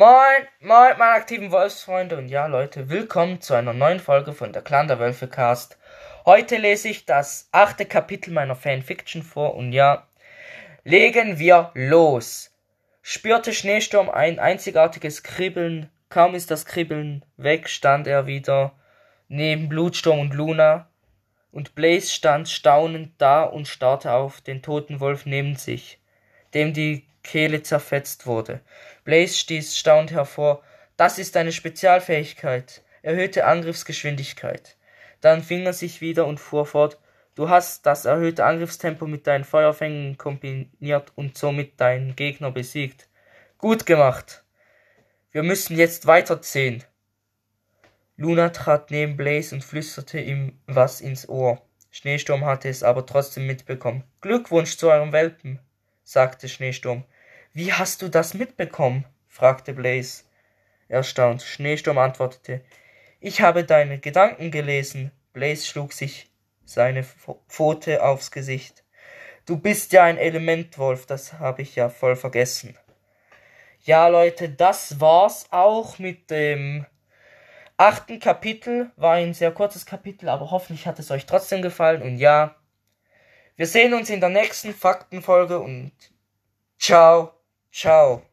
Moin, moin, meine aktiven Wolfsfreunde und ja, Leute, willkommen zu einer neuen Folge von der Clan der Wölfe Cast. Heute lese ich das achte Kapitel meiner Fanfiction vor und ja, legen wir los. Spürte Schneesturm ein einzigartiges Kribbeln, kaum ist das Kribbeln weg, stand er wieder neben Blutsturm und Luna, und Blaze stand staunend da und starrte auf den toten Wolf neben sich, dem die Kehle zerfetzt wurde. Blaze stieß staunend hervor. Das ist eine Spezialfähigkeit. Erhöhte Angriffsgeschwindigkeit. Dann fing er sich wieder und fuhr fort. Du hast das erhöhte Angriffstempo mit deinen Feuerfängen kombiniert und somit deinen Gegner besiegt. Gut gemacht. Wir müssen jetzt weiterziehen. Luna trat neben Blaze und flüsterte ihm was ins Ohr. Schneesturm hatte es aber trotzdem mitbekommen. Glückwunsch zu eurem Welpen, sagte Schneesturm. Wie hast du das mitbekommen? fragte Blaze. Erstaunt. Schneesturm antwortete. Ich habe deine Gedanken gelesen. Blaze schlug sich seine Pfote aufs Gesicht. Du bist ja ein Elementwolf, das habe ich ja voll vergessen. Ja, Leute, das war's auch mit dem achten Kapitel. War ein sehr kurzes Kapitel, aber hoffentlich hat es euch trotzdem gefallen. Und ja, wir sehen uns in der nächsten Faktenfolge und ciao, ciao.